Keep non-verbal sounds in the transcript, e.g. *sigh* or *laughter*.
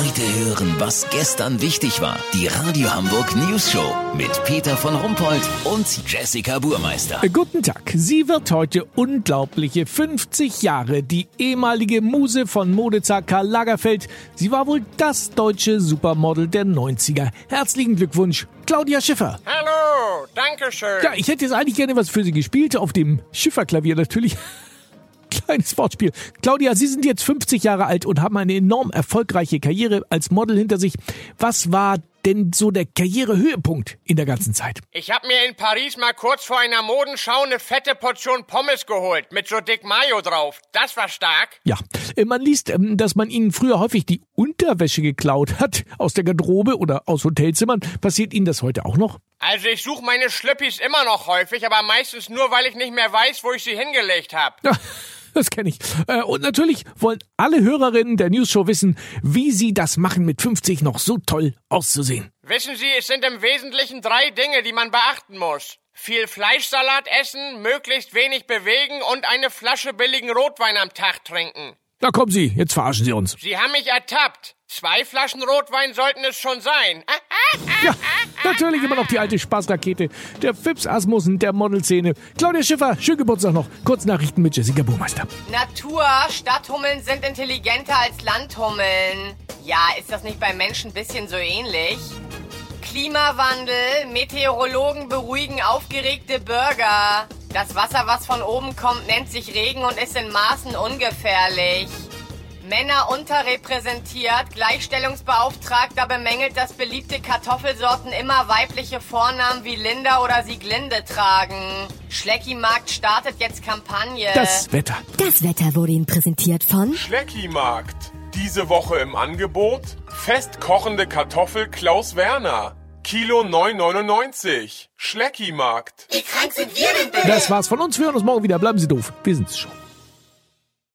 Heute hören, was gestern wichtig war. Die Radio Hamburg News Show mit Peter von Rumpold und Jessica Burmeister. Äh, Guten Tag. Sie wird heute unglaubliche 50 Jahre. Die ehemalige Muse von Modezar Karl Lagerfeld. Sie war wohl das deutsche Supermodel der 90er. Herzlichen Glückwunsch, Claudia Schiffer. Hallo, danke schön. Ja, ich hätte jetzt eigentlich gerne was für Sie gespielt. Auf dem Schifferklavier natürlich. *laughs* Kleines Wortspiel. Claudia, Sie sind jetzt 50 Jahre alt und haben eine enorm erfolgreiche Karriere als Model hinter sich. Was war denn so der Karrierehöhepunkt in der ganzen Zeit? Ich hab mir in Paris mal kurz vor einer Modenschau eine fette Portion Pommes geholt mit so dick Mayo drauf. Das war stark. Ja, äh, man liest, ähm, dass man ihnen früher häufig die Unterwäsche geklaut hat aus der Garderobe oder aus Hotelzimmern. Passiert Ihnen das heute auch noch? Also ich suche meine Schlüppis immer noch häufig, aber meistens nur, weil ich nicht mehr weiß, wo ich sie hingelegt hab. *laughs* *laughs* Das kenne ich. Äh, Und natürlich wollen alle Hörerinnen der News Show wissen, wie sie das machen, mit 50 noch so toll auszusehen. Wissen Sie, es sind im Wesentlichen drei Dinge, die man beachten muss. Viel Fleischsalat essen, möglichst wenig bewegen und eine Flasche billigen Rotwein am Tag trinken. Da kommen Sie, jetzt verarschen Sie uns. Sie haben mich ertappt. Zwei Flaschen Rotwein sollten es schon sein. Ja, natürlich immer noch die alte Spaßrakete. Der Fips Asmussen der Modelszene. Claudia Schiffer, schönen Geburtstag noch. Kurznachrichten mit Jessica Burmeister. Natur, Stadthummeln sind intelligenter als Landhummeln. Ja, ist das nicht bei Menschen ein bisschen so ähnlich? Klimawandel, Meteorologen beruhigen aufgeregte Bürger. Das Wasser, was von oben kommt, nennt sich Regen und ist in Maßen ungefährlich. Männer unterrepräsentiert, Gleichstellungsbeauftragter bemängelt, dass beliebte Kartoffelsorten immer weibliche Vornamen wie Linda oder Sieglinde tragen. Schleckimarkt startet jetzt Kampagne. Das Wetter. Das Wetter wurde Ihnen präsentiert von Schleckimarkt. Diese Woche im Angebot fest kochende Kartoffel Klaus Werner. Kilo 9,99. Schleckimarkt. Das war's von uns. Wir hören uns morgen wieder. Bleiben Sie doof. Wir sind's schon.